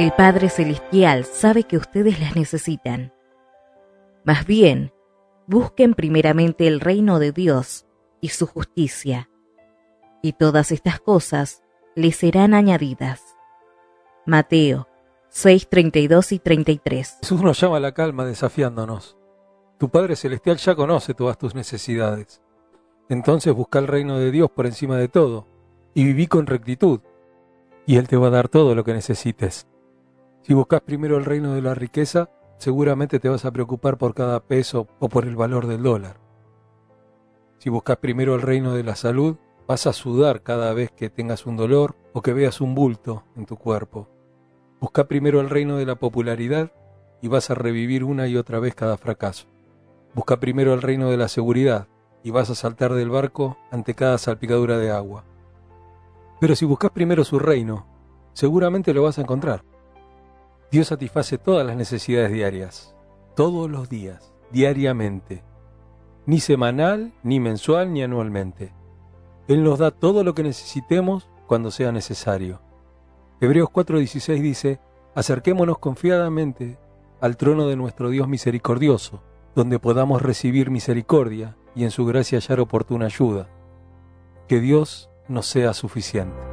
El Padre Celestial sabe que ustedes las necesitan. Más bien, busquen primeramente el reino de Dios y su justicia, y todas estas cosas les serán añadidas. Mateo 6, 32 y 33. Jesús nos llama a la calma desafiándonos. Tu Padre Celestial ya conoce todas tus necesidades. Entonces busca el reino de Dios por encima de todo y viví con rectitud, y Él te va a dar todo lo que necesites. Si buscas primero el reino de la riqueza, seguramente te vas a preocupar por cada peso o por el valor del dólar. Si buscas primero el reino de la salud, vas a sudar cada vez que tengas un dolor o que veas un bulto en tu cuerpo. Busca primero el reino de la popularidad y vas a revivir una y otra vez cada fracaso. Busca primero el reino de la seguridad y vas a saltar del barco ante cada salpicadura de agua. Pero si buscas primero su reino, seguramente lo vas a encontrar. Dios satisface todas las necesidades diarias, todos los días, diariamente, ni semanal, ni mensual, ni anualmente. Él nos da todo lo que necesitemos cuando sea necesario. Hebreos 4:16 dice, acerquémonos confiadamente al trono de nuestro Dios misericordioso, donde podamos recibir misericordia y en su gracia hallar oportuna ayuda. Que Dios nos sea suficiente.